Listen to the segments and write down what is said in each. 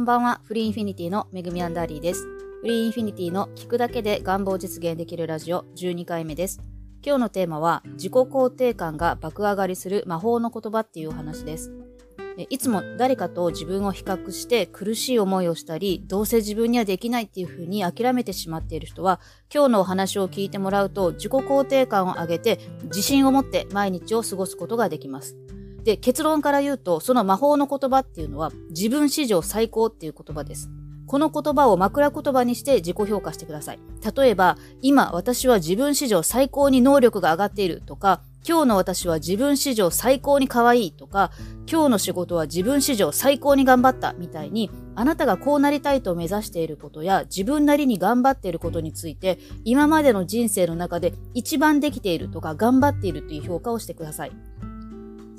んばんは、フリーインフィニティのめぐみアンダーリーです。フリーインフィニティの聞くだけで願望実現できるラジオ12回目です。今日のテーマは、自己肯定感が爆上がりする魔法の言葉っていう話です。いつも誰かと自分を比較して苦しい思いをしたり、どうせ自分にはできないっていうふうに諦めてしまっている人は、今日のお話を聞いてもらうと自己肯定感を上げて自信を持って毎日を過ごすことができます。で、結論から言うと、その魔法の言葉っていうのは自分史上最高っていう言葉です。この言葉を枕言葉にして自己評価してください。例えば、今私は自分史上最高に能力が上がっているとか、今日の私は自分史上最高に可愛いとか、今日の仕事は自分史上最高に頑張ったみたいに、あなたがこうなりたいと目指していることや自分なりに頑張っていることについて、今までの人生の中で一番できているとか頑張っているという評価をしてください。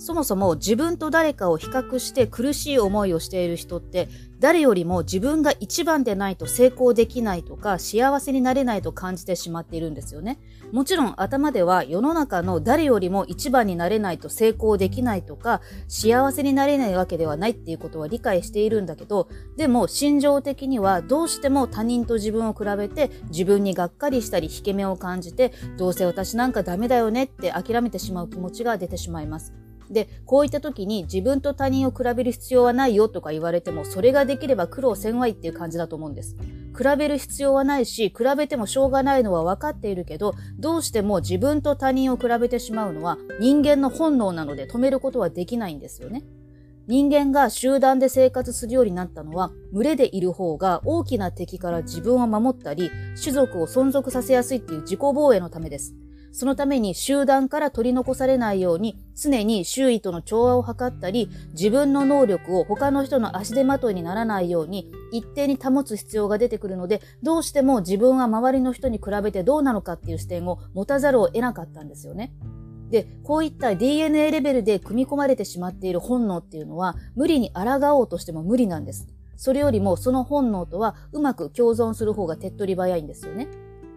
そもそも自分と誰かを比較して苦しい思いをしている人って誰よりも自分が一番でないと成功できないとか幸せになれないと感じてしまっているんですよね。もちろん頭では世の中の誰よりも一番になれないと成功できないとか幸せになれないわけではないっていうことは理解しているんだけどでも心情的にはどうしても他人と自分を比べて自分にがっかりしたり引け目を感じてどうせ私なんかダメだよねって諦めてしまう気持ちが出てしまいます。で、こういった時に自分と他人を比べる必要はないよとか言われても、それができれば苦労せんわいっていう感じだと思うんです。比べる必要はないし、比べてもしょうがないのは分かっているけど、どうしても自分と他人を比べてしまうのは人間の本能なので止めることはできないんですよね。人間が集団で生活するようになったのは、群れでいる方が大きな敵から自分を守ったり、種族を存続させやすいっていう自己防衛のためです。そのために集団から取り残されないように常に周囲との調和を図ったり自分の能力を他の人の足手まといにならないように一定に保つ必要が出てくるのでどうしても自分は周りの人に比べてどうなのかっていう視点を持たざるを得なかったんですよね。で、こういった DNA レベルで組み込まれてしまっている本能っていうのは無理に抗おうとしても無理なんです。それよりもその本能とはうまく共存する方が手っ取り早いんですよね。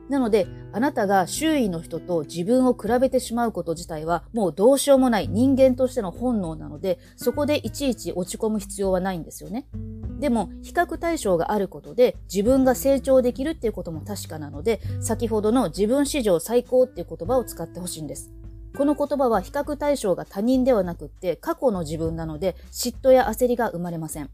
なので、あなたが周囲の人と自分を比べてしまうこと自体はもうどうしようもない人間としての本能なので、そこでいちいち落ち込む必要はないんですよね。でも、比較対象があることで自分が成長できるっていうことも確かなので、先ほどの自分史上最高っていう言葉を使ってほしいんです。この言葉は比較対象が他人ではなくって過去の自分なので嫉妬や焦りが生まれません。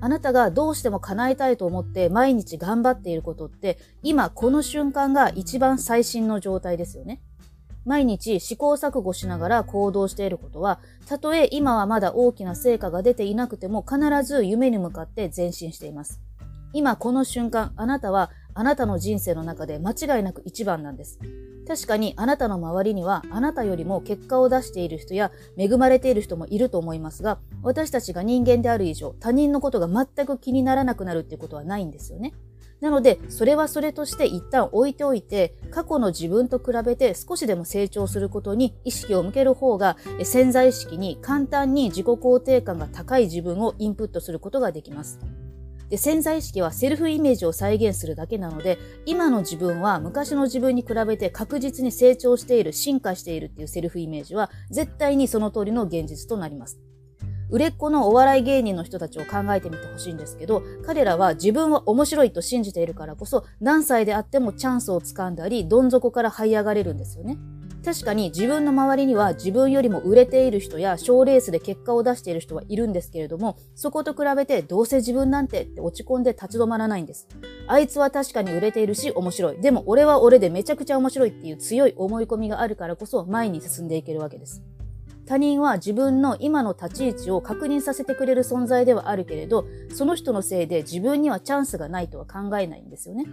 あなたがどうしても叶えたいと思って毎日頑張っていることって今この瞬間が一番最新の状態ですよね。毎日試行錯誤しながら行動していることは、たとえ今はまだ大きな成果が出ていなくても必ず夢に向かって前進しています。今この瞬間、あなたはあなたの人生の中で間違いなく一番なんです。確かにあなたの周りにはあなたよりも結果を出している人や恵まれている人もいると思いますが、私たちが人間である以上、他人のことが全く気にならなくなるっていうことはないんですよね。なので、それはそれとして一旦置いておいて、過去の自分と比べて少しでも成長することに意識を向ける方が、潜在意識に簡単に自己肯定感が高い自分をインプットすることができます。で潜在意識はセルフイメージを再現するだけなので今の自分は昔の自分に比べて確実に成長している進化しているっていうセルフイメージは絶対にその通りの現実となります売れっ子のお笑い芸人の人たちを考えてみてほしいんですけど、彼らは自分は面白いと信じているからこそ、何歳であってもチャンスをつかんだり、どん底から這い上がれるんですよね。確かに自分の周りには自分よりも売れている人や賞レースで結果を出している人はいるんですけれども、そこと比べてどうせ自分なんてって落ち込んで立ち止まらないんです。あいつは確かに売れているし面白い。でも俺は俺でめちゃくちゃ面白いっていう強い思い込みがあるからこそ前に進んでいけるわけです。他人は自分の今の立ち位置を確認させてくれる存在ではあるけれど、その人のせいで自分にはチャンスがないとは考えないんですよね。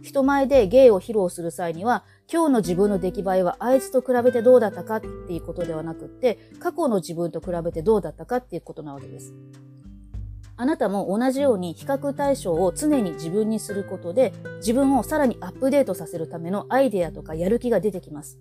人前で芸を披露する際には、今日の自分の出来栄えはあいつと比べてどうだったかっていうことではなくって、過去の自分と比べてどうだったかっていうことなわけです。あなたも同じように比較対象を常に自分にすることで、自分をさらにアップデートさせるためのアイデアとかやる気が出てきます。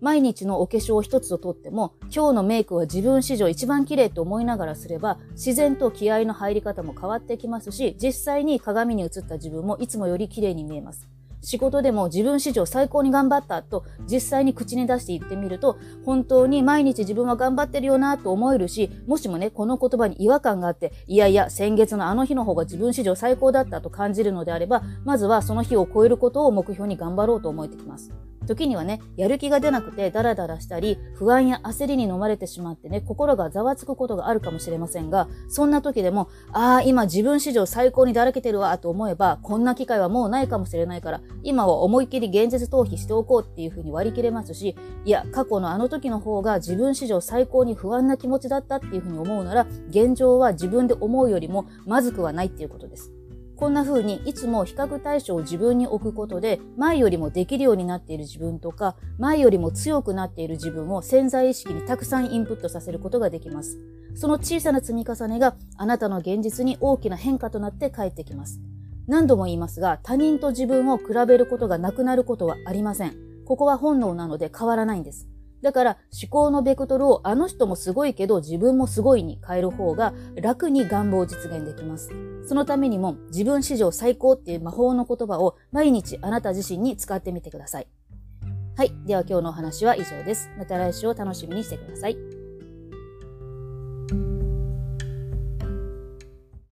毎日のお化粧一つをとっても、今日のメイクは自分史上一番綺麗と思いながらすれば、自然と気合の入り方も変わってきますし、実際に鏡に映った自分もいつもより綺麗に見えます。仕事でも自分史上最高に頑張ったと実際に口に出して言ってみると、本当に毎日自分は頑張ってるよなと思えるし、もしもね、この言葉に違和感があって、いやいや、先月のあの日の方が自分史上最高だったと感じるのであれば、まずはその日を超えることを目標に頑張ろうと思えてきます。時にはね、やる気が出なくてダラダラしたり、不安や焦りに飲まれてしまってね、心がざわつくことがあるかもしれませんが、そんな時でも、ああ、今自分史上最高にだらけてるわと思えば、こんな機会はもうないかもしれないから、今は思いっきり現実逃避しておこうっていう風に割り切れますし、いや、過去のあの時の方が自分史上最高に不安な気持ちだったっていう風に思うなら、現状は自分で思うよりもまずくはないっていうことです。こんな風にいつも比較対象を自分に置くことで、前よりもできるようになっている自分とか、前よりも強くなっている自分を潜在意識にたくさんインプットさせることができます。その小さな積み重ねがあなたの現実に大きな変化となって帰ってきます。何度も言いますが、他人と自分を比べることがなくなることはありません。ここは本能なので変わらないんです。だから思考のベクトルをあの人もすごいけど自分もすごいに変える方が楽に願望を実現できます。そのためにも自分史上最高っていう魔法の言葉を毎日あなた自身に使ってみてください。はい。では今日のお話は以上です。また来週を楽しみにしてください。